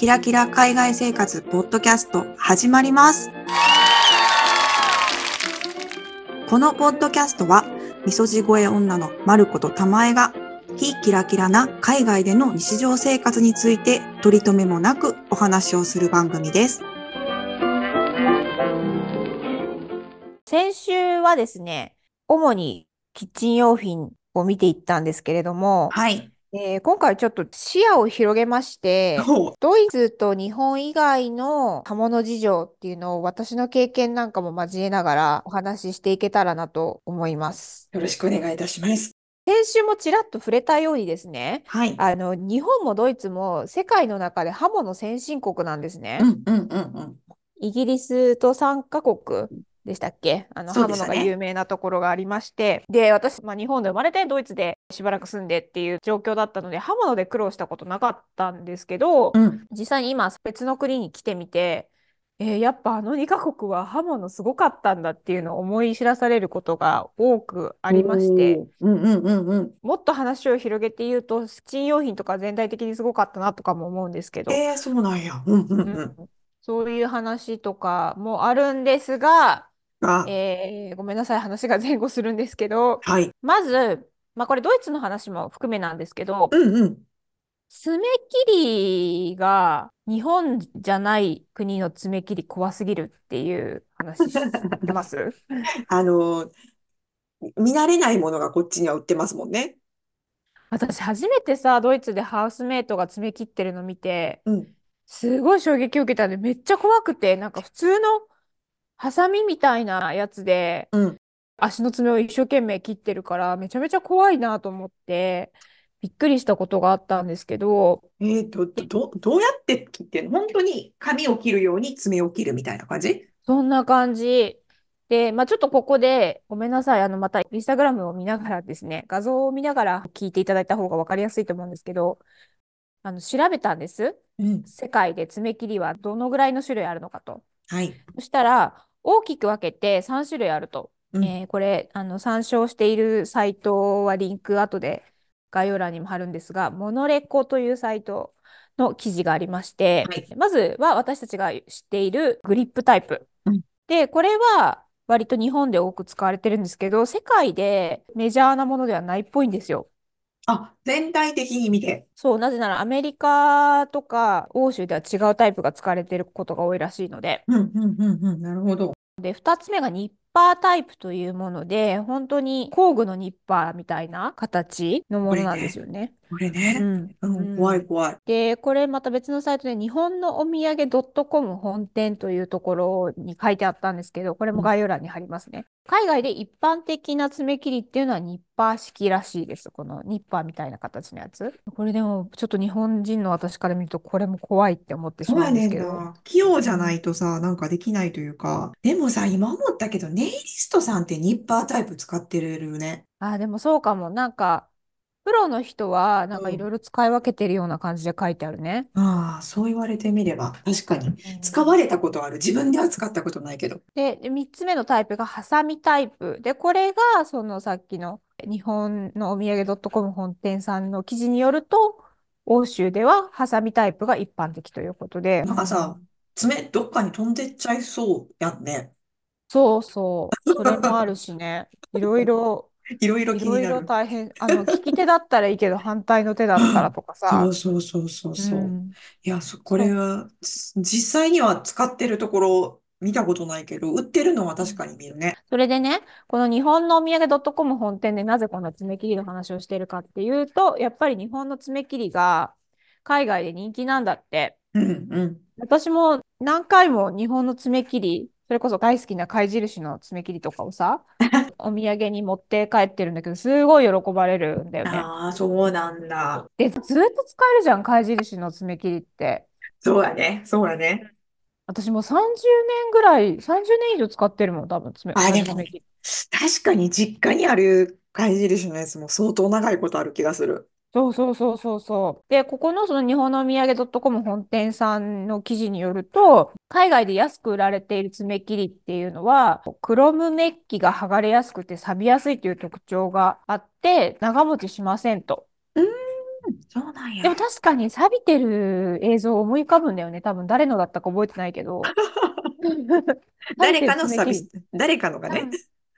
キラキラ海外生活ポッドキャスト始まります。このポッドキャストは、みそじ声女のまることたまえが、非キラキラな海外での日常生活について取り留めもなくお話をする番組です。先週はですね、主にキッチン用品を見ていったんですけれども、はい。えー今回ちょっと視野を広げまして、ほドイツと日本以外の刃物事情っていうのを私の経験なんかも交えながらお話ししていけたらなと思います。よろしくお願いいたします。先週もちらっと触れたようにですね、はい。あの、日本もドイツも世界の中で刃物先進国なんですね。うんうんうんうん。イギリスと3カ国でしたっけ？あの、刃物が有名なところがありまして、で、私、まあ、日本で生まれてドイツでしばらく住んでっていう状況だったので、刃物で苦労したことなかったんですけど、うん。実際に今別の国に来てみて、えーやっぱあの2カ国は刃物すごかったんだっていうのを思い知らされることが多くありまして、おー。うんうんうんうん。もっと話を広げて言うと、キッチン用品とか全体的にすごかったなとかも思うんですけど、えー、そうなんや。うんうんうん。うんそういう話とかもあるんですが、あ、えーごめんなさい、話が前後するんですけど、はい。まず、まあ、これドイツの話も含めなんですけど、うんうん。爪切りが日本じゃない国の爪切り怖すぎるっていう話知ってます？あの、見慣れないものがこっちには売ってますもんね。私初めてさ、ドイツでハウスメイトが爪切ってるの見て、うん。すごい衝撃を受けたんで、めっちゃ怖くて、なんか普通のハサミみたいなやつで、うん。足の爪を一生懸命切ってるから、めちゃめちゃ怖いなと思って、びっくりしたことがあったんですけど、えーと、ど、どうやって切ってんの？本当に髪を切るように爪を切るみたいな感じ？そんな感じ。で、まあちょっとここで、ごめんなさい。あの、また、インスタグラムを見ながらですね、画像を見ながら聞いていただいた方が分かりやすいと思うんですけど、あの、調べたんです。うん。世界で爪切りはどのぐらいの種類あるのかと。はい。そしたら、大きく分けて3種類あると。うんえーこれ、あの、参照しているサイトはリンク後で概要欄にも貼るんですが、モノレコというサイトの記事がありまして、はいまずは私たちが知っているグリップタイプ。うんで、これは割と日本で多く使われてるんですけど、世界でメジャーなものではないっぽいんですよ。あ、全体的に見て。そう、なぜならアメリカとか欧州では違うタイプが使われていることが多いらしいので。うん、うん、うん、うん。なるほど。で、二つ目がニッパータイプというもので、本当に工具のニッパーみたいな形のものなんですよね。うこれね。ん。うん、うん怖い怖い。で、これまた別のサイトで日本のお土産 .com 本店というところに書いてあったんですけど、これも概要欄に貼りますね。海外で一般的な爪切りっていうのはニッパー式らしいです。このニッパーみたいな形のやつ。これでもちょっと日本人の私から見るとこれも怖いって思ってしまそうやねんうんですけど。な。器用じゃないとさ、なんかできないというか。でもさ、今思ったけど、ネイリストさんってニッパータイプ使ってるよね。あ、でもそうかも。なんか、プロの人は、なんかうんいろいろ使い分けてるような感じで書いてあるね。ああ、そう言われてみれば、確かに。うん使われたことある。自分では使ったことないけど。で、で3つ目のタイプがハサミタイプ。で、これが、そのさっきの日本のお土産 .com 本店さんの記事によると、欧州ではハサミタイプが一般的ということで。なんかさ、爪どっかに飛んでっちゃいそうやんね。そうそう。それもあるしね。いろいろ、いろいろいろいろ気になる。大変。あの、利き手だったらいいけど、反対の手だったらとかそさ。うそうそうそうそう。うんいや、そ、これは、す実際には使ってるところ見たことないけど、売ってるのは確かに見るね。それでね、この日本のお土産 .com 本店でなぜこの爪切りの話をしているかっていうと、やっぱり日本の爪切りが海外で人気なんだって。うんうん。私も何回も日本の爪切り、それこそ大好きな貝印の爪切りとかをさ、お土産に持って帰ってるんだけど、すごい喜ばれるんだよね。ああ、そうなんだ。で、ずっと使えるじゃん、貝印の爪切りって。そうやね。そうやね。私もう30年ぐらい、30年以上使ってるもん、多分爪、あ、でも。確かに実家にある貝印のやつも相当長いことある気がする。そうそうそうそうそう。で、ここのその日本のお土産 .com 本店さんの記事によると、海外で安く売られている爪切りっていうのは、クロムメッキが剥がれやすくて錆びやすいという特徴があって、長持ちしませんと。うーん、そうなんや。でも確かに錆びてる映像を思い浮かぶんだよね。多分誰のだったか覚えてないけど。誰かの爪切り？サビス、誰かのがね。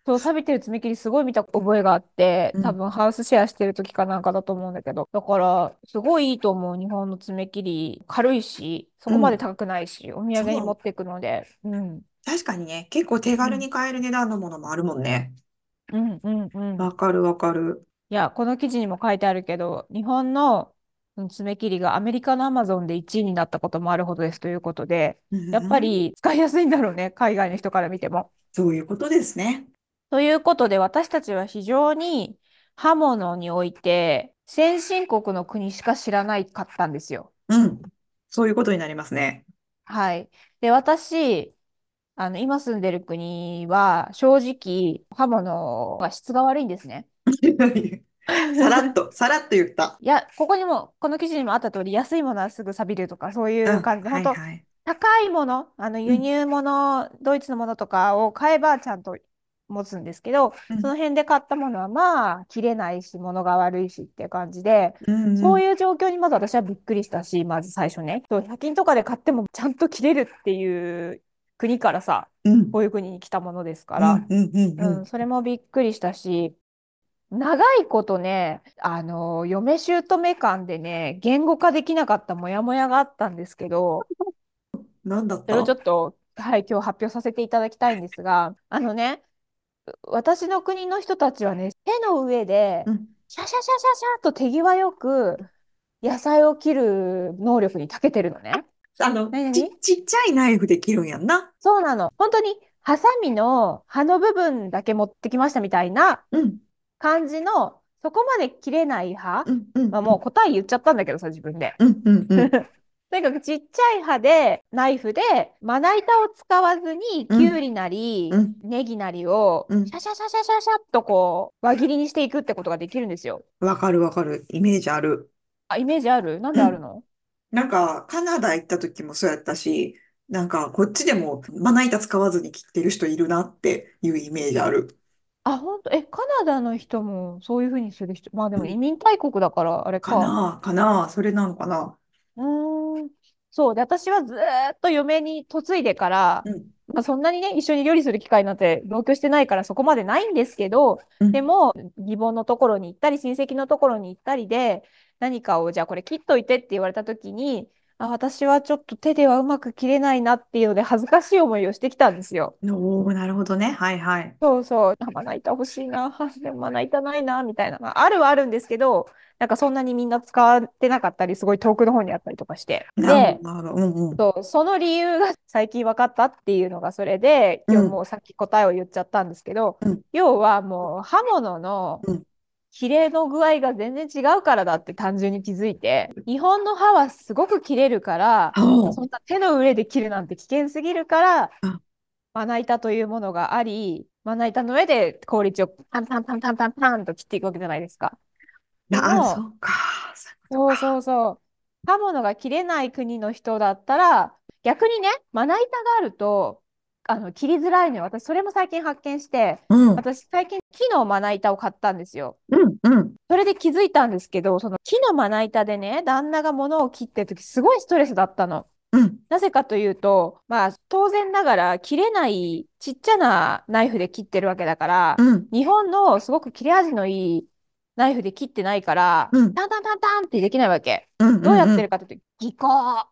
うんそう、錆びてる爪切りすごい見た覚えがあって、うん多分ハウスシェアしてる時かなんかだと思うんだけど。だから、すごいいいと思う、日本の爪切り。軽いし、そこまで高くないし、お土産に持っていくので。うん。確かにね、結構手軽に買える値段のものもあるもんね。うんうんうん。わかるわかる。いや、この記事にも書いてあるけど、日本のうん爪切りがアメリカのアマゾンで1位になったこともあるほどですということで、やっぱうんり使いやすいんだろうね、海外の人から見ても。そういうことですね。ということで、私たちは非常に刃物において、先進国の国しか知らないかったんですよ。うん。そういうことになりますね。はい。で、私、あの、今住んでる国は、正直、刃物が質が悪いんですね。さらっと、さらっと言った。いや、ここにも、この記事にもあった通り、安いものはすぐ錆びるとか、そういう感じで、はい本当はい。高いもの、あの輸入物、ドイツのものとかを買えばちゃんと持つんですけど、うん。その辺で買ったものはまあ切れないし、物が悪いしっていう感じで、うんそういう状況にまず私はびっくりしたし、まず最初ね、そう100均とかで買ってもちゃんと切れるっていう国からさ、うん。こういう国に来たものですかうら、んうんうんう、うんん。それもびっくりしたし、長いことね、あの、嫁姑間でね、言語化できなかったモヤモヤがあったんですけど、なんだっそれをちょたっと、はい、今日発表させていただきたいんですが、あのね、私の国の人たちはね、手の上でう、ん。シャシャシャシャシャと手際よく野菜を切る能力に長けてるのね。あの、ち、ちっちゃいナイフで切るんやんな。そうなの。本当に、ハサミの刃の部分だけ持ってきましたみたいなうん。感じの、そこまで切れない刃。うんうん。まあ、もう答え言っちゃったんだけどさ、自分で。うんうんうん。とにかくちっちゃい刃で、ナイフで、まな板を使わずに、うんきゅうりなり、うんネギなりを、うんシャシャシャシャシャシャっとこう、輪切りにしていくってことができるんですよ。わかるわかる。イメージある。あ、イメージある？なんであるの？なんか、カナダ行った時もそうやったし、なんか、こっちでもまな板使わずに切ってる人いるなっていうイメージある。あ、本当？え、カナダの人もそういうふうにする人、まあでもうん移民大国だから、あれか。かなかなそれなのかなうーん。そう。で、私はずーっと嫁に嫁いでから、うん。まあ、そんなにね、一緒に料理する機会なんて同居してないからそこまでないんですけど、うんでも、義母のところに行ったり、親戚のところに行ったりで、何かを、じゃあこれ切っといてって言われたときに、あ、私はちょっと手ではうまく切れないなっていうので、恥ずかしい思いをしてきたんですよ。おー、なるほどね。はいはい。そうそう、あまな板欲しいな、あでもまな板ないな、みたいな。まあ、あるはあるんですけど、なんかそんなにみんな使ってなかったり、すごい遠くの方にあったりとかして。でなるほ、ど、なるほど。うんうん。そう、その理由が最近分かったっていうのがそれで、今日もうさっき答えを言っちゃったんですけど、うん要はもう刃物のうん切れの具合が全然違うからだって単純に気づいて、日本の刃はすごく切れるから、はそんな手の上で切るなんて危険すぎるからうん、まな板というものがあり、まな板の上で効率よくパンパンパンパンパンパンと切っていくわけじゃないですか。であ、もそうか。そう。そうそう。刃物が切れない国の人だったら、逆にね、まな板があると、あの、切りづらいのよ。私、それも最近発見して、うん、私、最近木のまな板を買ったんですよ。うん、うん。それで気づいたんですけど、その木のまな板でね、旦那が物を切ってる時すごいストレスだったの。うん、なぜかというと、まあ、当然ながら切れないちっちゃなナイフで切ってるわけだから、うん、日本のすごく切れ味のいいナイフで切ってないから、うんタンタンタンタンってできないわけ。うん。どうやってるるかというと、ギコー、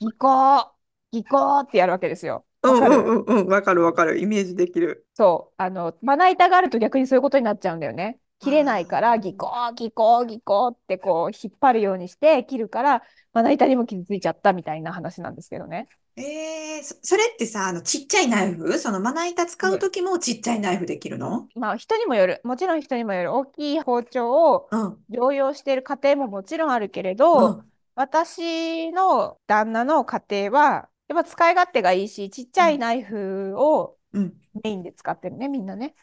ギコー、ギコーってやるわけですよ。うん、わかる？うん、うん、うん。わかるわかる。イメージできる。そう。あの、まな板があると逆にそういうことになっちゃうんだよね。切れないから、ギコー、ギコー、ギコーってこう引っ張るようにして切るから、まな板にも傷ついちゃったみたいな話なんですけどね。ええそ、それってさ、あの、ちっちゃいナイフ？そのまな板使うときもちっちゃいナイフで切るの？まあ人にもよる。もちろん人にもよる。大きい包丁をうん、常用している家庭ももちろんあるけれうど、ん、私の旦那の家庭は、やっぱ使い勝手がいいし、ちっちゃいナイフをうん。メインで使ってるね、みんなね。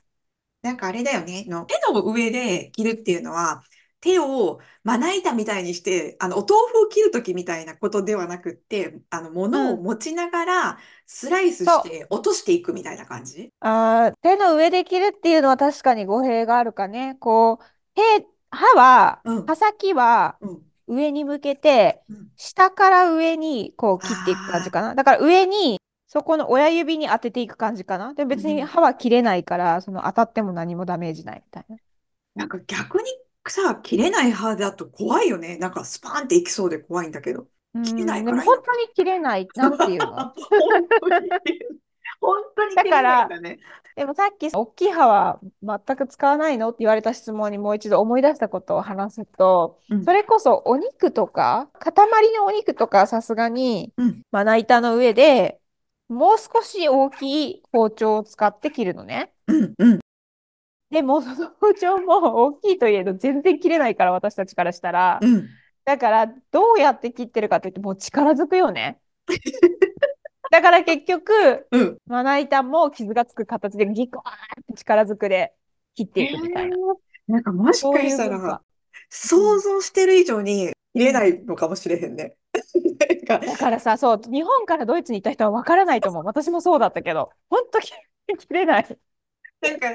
なんかあれだよね。の手の上で切るっていうのは、手をまな板みたいにして、あの、お豆腐を切るときみたいなことではなくって、あの、物を持ちながらスライスして落としていくみたいな感じ？あー手の上で切るっていうのは確かに語弊があるかね。こう、手、刃は、うん刃先は、うん。上に向けて、うん下から上にこう切っていく感じかな。だから上に、そこの親指に当てていく感じかな。で、別にうん歯は切れないから、その当たっても何もダメージないみたいな。なんか逆にさ、切れない歯だと怖いよね。なんかスパーンっていきそうで怖いんだけど。うん、切れないでからいいのも本当に切れない、なんていうの本当に、本当に切れないんだね。でもさっき、大きい歯は全く使わないの？って言われた質問にもう一度思い出したことを話すと、うんそれこそお肉とか、塊のお肉とかはさすがにうんまな板の上でもう少し大きい包丁を使って切るのね。うんうん。でもその包丁も大きいといえど全然切れないから私たちからしたら。うん。だからどうやって切ってるかというともう力ずくよね。だから結局、うん。まな板も傷がつく形でギコーって力ずくで切っていくみたいな。なんかもしかしたら、想像してる以上に切れないのかもしれへんね。だからさ、そう、日本からドイツに行った人は分からないと思う。私もそうだったけど、本当切切れない。なんか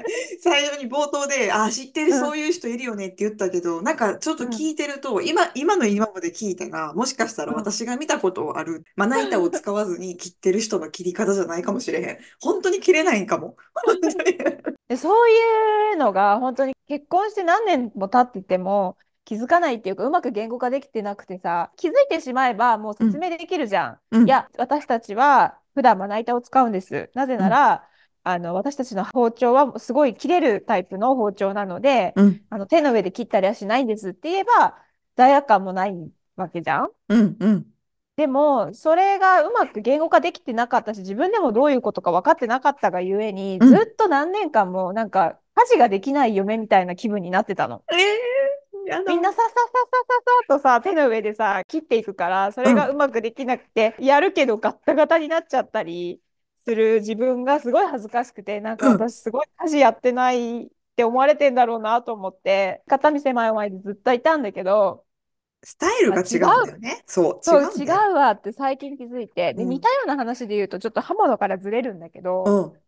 最初に冒頭で、あ、知ってる、うんそういう人いるよねって言ったけど、なんかちょっと聞いてると、今、今の今まで聞いたら、もしかしたらうん私が見たことある、まな板を使わずに切ってる人の切り方じゃないかもしれへん。本当に切れないんかも。そういうのが本当に結婚して何年も経ってても気づかないっていうか、うまく言語化できてなくてさ、気づいてしまえばもう説明できるじゃん。うんいや、私たちは普段まな板を使うんです。なぜなら、あの、私たちの包丁はすごい切れるタイプの包丁なので、うん、あの、手の上で切ったりはしないんですって言えば、罪悪感もないわけじゃん。うん、うん。でも、それがうまく言語化できてなかったし、自分でもどういうことか分かってなかったがゆえに、うんずっと何年間もなんか家事ができない嫁みたいな気分になってたの。みんなさささささとさ、手の上でさ、切っていくから、それがうまくできなくて、やるけどガッタガタになっちゃったりする自分がすごい恥ずかしくて、なんかうん私すごい家事やってないって思われてんだろうなと思って、片見狭い前でずっといたんだけど、スタイルが違うんだよね。そう、そう、違違うんだよ。うわって最近気づいて、で、うん似たような話で言うと、ちょっと刃物からずれるんだけど、うん。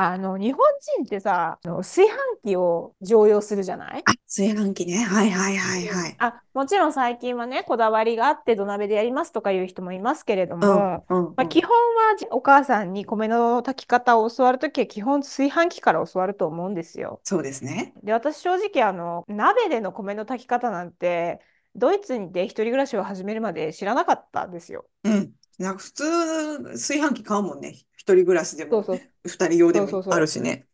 あの、日本人ってさ、あの炊飯器を常用するじゃない？あ、炊飯器ね。はいはいはいはい。あ、もちろん最近はね、こだわりがあって土鍋でやりますとかいう人もいますけれどうん、も、うん、まあ、基本はじお母さんに米の炊き方を教わるときは基本炊飯器から教わると思うんですよ。そうですね。で、私正直あの、鍋での米の炊き方なんて、ドイツで一人暮らしを始めるまで知らなかったんですよ。うん。なんか普通、炊飯器買うもんね。一人暮らしでも、そうそう。二人用でもそうそうそうあるしね。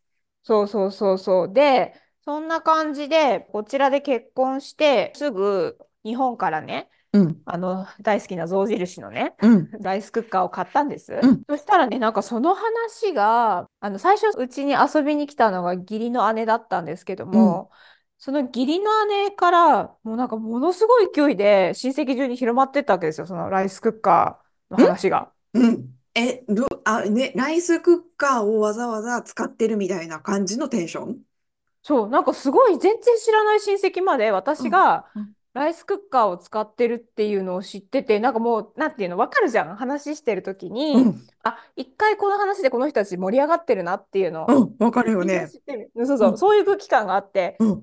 そうそうそうそう。で、そんな感じで、こちらで結婚して、すぐ日本からね、うん、あの、大好きな象印のね、うん、ライスクッカーを買ったんです。うんそしたらね、なんかその話が、あの、最初うちに遊びに来たのが義理の姉だったんですけども、その義理の姉から、もうなんかものすごい勢いで親戚中に広まってったわけですよ、そのライスクッカーの話が。うん。え、ル、あ、ね、ライスクッカーをわざわざ使ってるみたいな感じのテンション？そう、なんかすごい全然知らない親戚まで私がライスクッカーを使ってるっていうのを知ってて、なんかもう、なんていうの、わかるじゃん？話してる時に、うん、あ、一回この話でこの人たち盛り上がってるなっていうのを、うん、わかるよみんなね。知ってる。そうそうう、んそういう空気感があって、うん、っ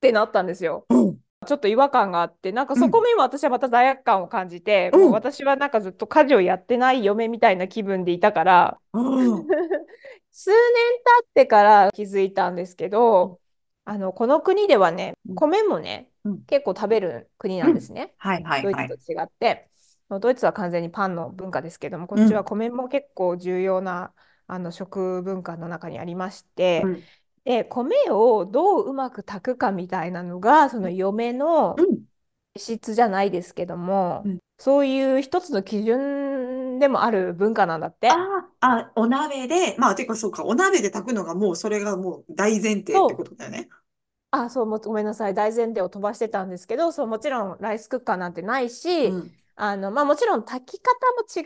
てなったんですよ。うん、ちょっと違和感があって、なんかそこも今私はまた罪悪感を感じて、うん。もう私はなんかずっと家事をやってない嫁みたいな気分でいたから、うん、数年経ってから気づいたんですけど、あの、この国ではねうん、米もねうん、結構食べる国なんですね。はいはいはい。ドイツと違って。ドイツは完全にパンの文化ですけども、こっちは米も結構重要なあの食文化の中にありまして、うん、で、米をどううまく炊くかみたいなのが、その嫁のうん、質じゃないですけども、うんそういう一つの基準でもある文化なんだって。ああ、お鍋で、まあ、てかそうか、お鍋で炊くのがもう、それがもう大前提ってことだよね。あ、そう、もごめんなさい。大前提を飛ばしてたんですけど、そう、もちろんライスクッカーなんてないし、うん、あの、まあもちろん炊き方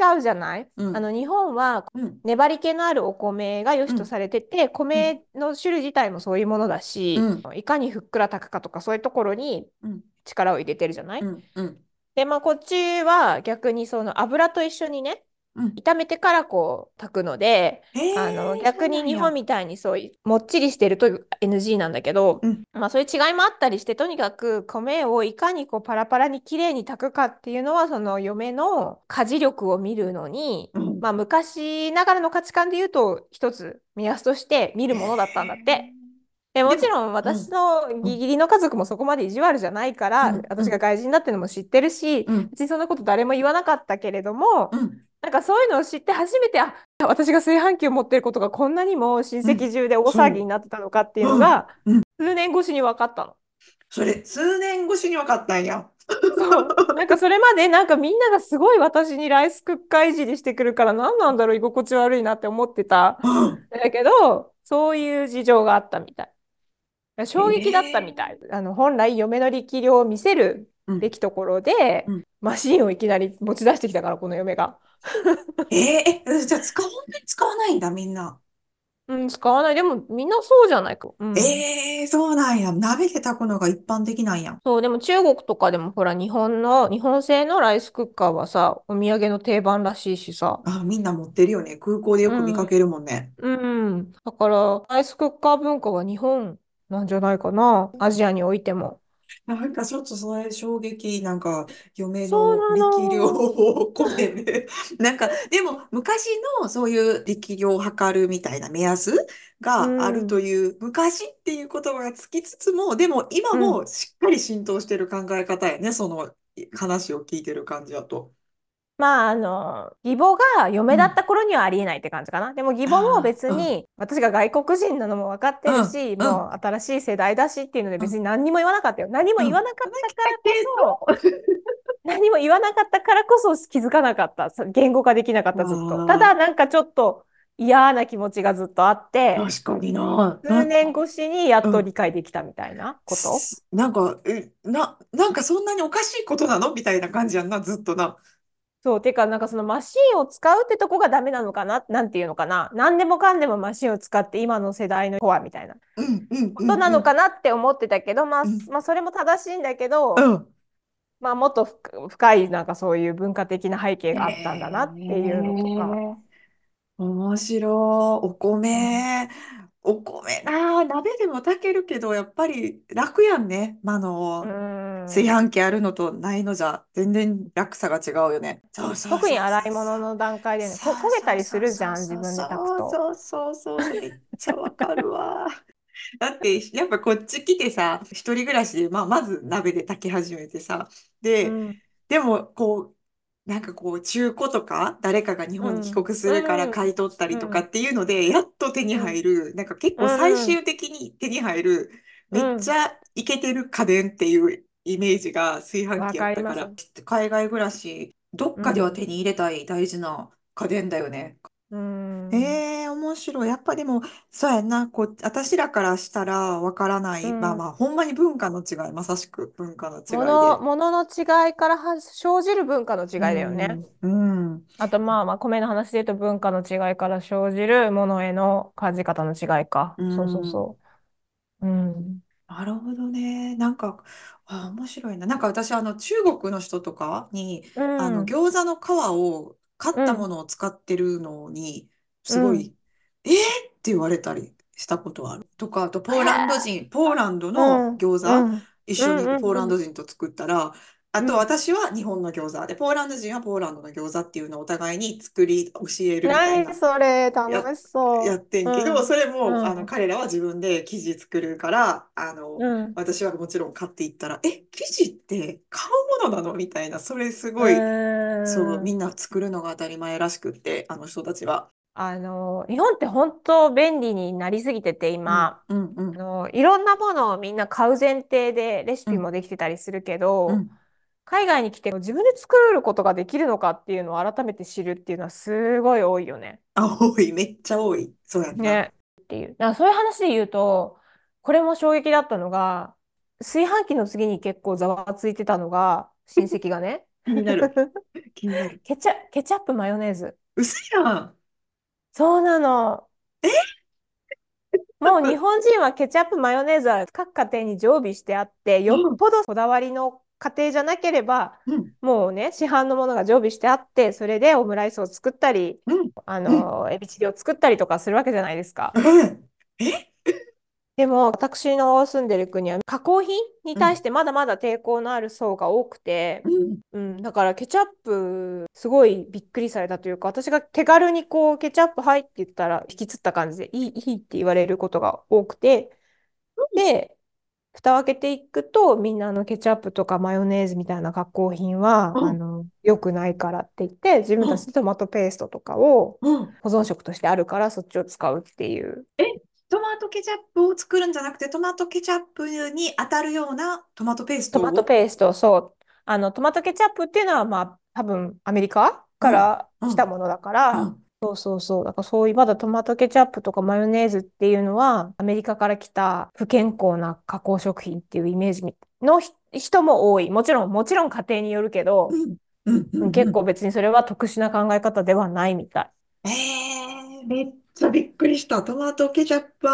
も違うじゃない？うん。あの、日本はうん、粘り気のあるお米が良しとされてて、米の種類自体もそういうものだし、ういかにふっくら炊くかとかそういうところにうん、力を入れてるじゃない、うん、うん、で、まあこっちは逆にその油と一緒にね、うん。炒めてからこう炊くので、へあのえ、逆に日本みたいにそういうもっちりしてると NG なんだけど、うんまあそういう違いもあったりしてとにかく米をいかにこうパラパラにきれいに炊くかっていうのはその嫁の家事力を見るのに、うんまあ昔ながらの価値観で言うと一つ目安として見るものだったんだって。でもちろん私の義理の家族もそこまで意地悪じゃないから、うん私が外人だってのも知ってるし、うん。別にそんなこと誰も言わなかったけれども、うん。なんかそういうのを知って初めて、あ、私が炊飯器を持ってることがこんなにも親戚中で大騒ぎになってたのかっていうのが、うんうん数年越しに分かったの。それ、数年越しに分かったんや。そう。なんかそれまでなんかみんながすごい私にライスクッカーいじりしてくるから何なんだろう居心地悪いなって思ってた。うん。だけど、そういう事情があったみたい。衝撃だったみたい。あの、本来嫁の力量を見せるうんべきところで、うんマシンをいきなり持ち出してきたから、この嫁が。えーえ、じゃあ使わない、使わないんだ、みんな。うん、使わない。でもみんなそうじゃないか。うん。ええそうなんや。鍋で炊くのが一般的なんや。そう、でも中国とかでもほら、日本の、日本製のライスクッカーはさ、お土産の定番らしいしさ。あ、みんな持ってるよね。空港でよく見かけるもんね。うん。だから、ライスクッカー文化は日本なんじゃないかな。アジアにおいても。なんかちょっとそれ衝撃、なんか嫁そうのなの。力量を込めて、なんかでも昔のそういう力量を測るみたいな目安があるという、昔っていう言葉がつきつつも、でも今もしっかり浸透してる考え方やね、その話を聞いてる感じだと。まあ、あの、義母が嫁だった頃にはありえないって感じかな。でも義母も別に、私が外国人なのも分かってるし、うんうんもう新しい世代だしっていうので別に何にも言わなかったよ。何も言わなかったからこそ、何も言わなかったからこそ気づかなかった。さ言語化できなかった、ずっと。ただ、なんかちょっと嫌な気持ちがずっとあって、確かにな。数年越しにやっと理解できたみたいなこと？すなんか、え、な、なんかそんなにおかしいことなの？みたいな感じやんな、ずっとな。そう、てか、なんかそのマシンを使うってとこがダメなのかな？なんていうのかな？何でもかんでもマシンを使って今の世代の子はみたいなことなのかなって思ってたけど、まあ、うんまあそれも正しいんだけど、うん。うん。まあもっと深深いなんかそういう文化的な背景があったんだなっていうのとか。面白い。お米。お米な、鍋でも炊けるけど、やっぱり楽やんね。あうの、ん炊飯器あるのとないのじゃ、全然楽さが違うよね。そうそう特にそう洗い物の段階でね、こ焦げたりするじゃん、自分で炊くと。そうそうそうそう、めっちゃわかるわ。だって、やっぱこっち来てさ、一人暮らしで、まあ、まず鍋で炊き始めてさ、で、うんでも、こう、なんかこう、中古とか、誰かが日本に帰国するから買い取ったりとかっていうので、やっと手に入る、なんか結構最終的に手に入る、めっちゃイケてる家電っていうイメージが炊飯器やったかわからり、海外暮らし、どっかでは手に入れたい大事な家電だよね。うんええ面白い。やっぱでも、そうやんな。こう、私らからしたらわからない。うんまあまあ、ほんまに文化の違い、まさしく文化の違いで。物、物の違いからは生じる文化の違いだよね。うん。うん。あとまあまあ米の話で言うと文化の違いから生じるものへの感じ方の違いか。うんそうそうそう。うん。なるほどね。なんか、あ、面白いな。なんか私、あの、中国の人とかに、うん。あの、餃子の皮を、買ったものを使ってるのに、すごい、え？ーって言われたりしたことある。とか、あと、ポーランド人、ポーランドの餃子、うん。一緒にポーランド人と作ったら、あうん。と私は日本の餃子。で、ポーランド人はポーランドの餃子っていうのをお互いに作り教えるみたいな。何それ。楽しそう。やってんけど、うん。それも、うん。あの彼らは自分で生地作るから、あの、うん。私はもちろん買っていったら、え、生地って買うものなの？みたいな、それすごい、うん。そう、みんな作るのが当たり前らしくって、あの人たちは。あの、日本って本当便利になりすぎてて今、うん、うん、あの、いろんなものをみんな買う前提でレシピもできてたりするけど、うん。海外に来て自分で作ることができるのかっていうのを改めて知るっていうのはすごい多いよね。あ、多い、めっちゃ多い。そうやんな。ね。っていう。だからそういう話で言うと、これも衝撃だったのが、炊飯器の次に結構ざわついてたのが、親戚がね。気になる。気になる。ケチャ、ケチャップマヨネーズ。嘘やん。そうなの。もう日本人はケチャップマヨネーズは各家庭に常備してあって、よっぽどこだわりの家庭じゃなければ、うん。もうね、市販のものが常備してあって、それでオムライスを作ったり、うん。あの、エビチリを作ったりとかするわけじゃないですか。うんでも、私の住んでる国は加工品に対してまだまだ抵抗のある層が多くて、うん。うん、だからケチャップすごいびっくりされたというか私が手軽にこうケチャップはいって言ったら引きつった感じでいいいいって言われることが多くてで蓋を開けていくとみんなあのケチャップとかマヨネーズみたいな加工品は、うん。あの良くないからって言って自分たちでトマトペーストとかをうん。保存食としてあるからそっちを使うっていう。トマトケチャップを作るんじゃなくて、トマトケチャップに当たるようなトマトペーストを？トマトペーストそう。あのトマトケチャップっていうのはまあ多分アメリカから来たものだから、うんそうそうそう。だからそういうまだトマトケチャップとかマヨネーズっていうのはアメリカから来た不健康な加工食品っていうイメージのひ人も多い。もちろん、もちろん家庭によるけど、結構別にそれは特殊な考え方ではないみたい。えー、めっちゃびっくりした。トマトケチャップ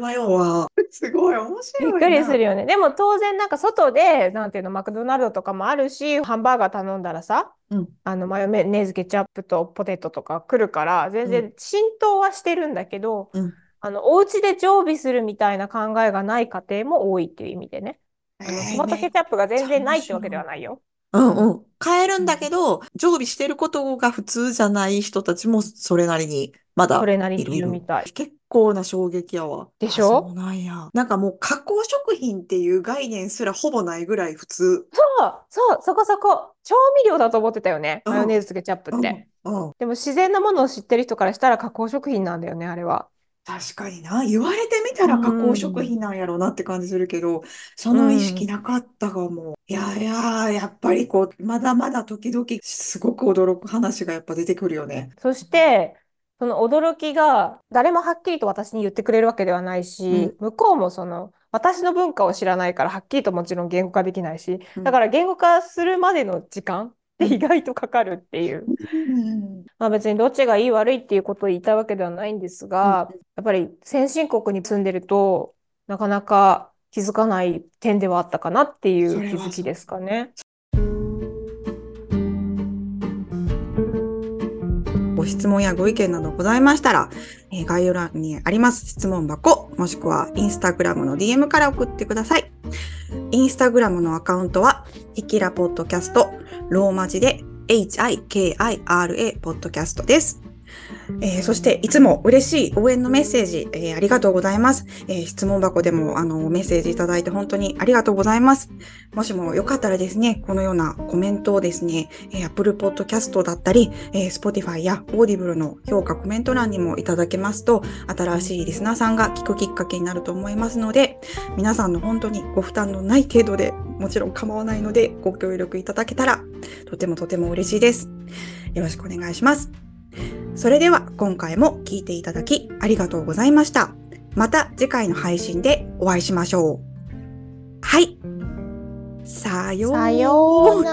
マヨは。すごい面び白いっくりな。するよね。でも当然なんか外で、なんていうの、マクドナルドとかもあるし、ハンバーガー頼んだらさ、うんあのマヨネーズ、ケチャップとポテトとか来るから、全然浸透はしてるんだけど、うんあの、お家で常備するみたいな考えがない家庭も多いっていう意味でね。えートマトケチャップが全然ないってわけではないよ。うんうん。買えるんだけど、常備してることが普通じゃない人たちもそれなりにまだそれなりにいいるみたい。結構な衝撃やわ。でしょ？あそうなんや。なんかもう加工食品っていう概念すらほぼないぐらい普通。そう、そう、そこそこ。調味料だと思ってたよね。うんマヨネーズとケチャップって。うん。うん。でも自然なものを知ってる人からしたら加工食品なんだよね、あれは。確かにな。言われてみたら加工食品なんやろうなって感じするけど、その意識なかったかも。いやいや、やっぱりこう、まだまだ時々すごく驚く話がやっぱ出てくるよね。そして、その驚きが誰もはっきりと私に言ってくれるわけではないし、向こうもその私の文化を知らないからはっきりともちろん言語化できないし、うん。だから言語化するまでの時間って意外とかかるっていう。うん。まあ別にどっちがいい悪いっていうことを言いたいわけではないんですが、やっぱり先進国に住んでるとなかなか気づかない点ではあったかなっていう気づきですかね。質問やご意見などございましたら、えー概要欄にあります質問箱、もしくはインスタグラムの DM から送ってください。インスタグラムのアカウントは、ヒキラポッドキャスト、ローマ字で HIKIRA ポッドキャストです。えーそして、いつも嬉しい応援のメッセージ、えーありがとうございます。えー質問箱でもあのメッセージいただいて本当にありがとうございます。もしもよかったらですね、このようなコメントをですね、えー Apple Podcast だったり、えー Spotify や Audible の評価、コメント欄にもいただけますと、新しいリスナーさんが聞くきっかけになると思いますので、皆さんの本当にご負担のない程度で、もちろん構わないので、ご協力いただけたら、とてもとても嬉しいです。よろしくお願いします。それでは、今回も聞いていただきありがとうございました。また次回の配信でお会いしましょう。はい。さような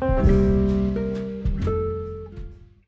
ら。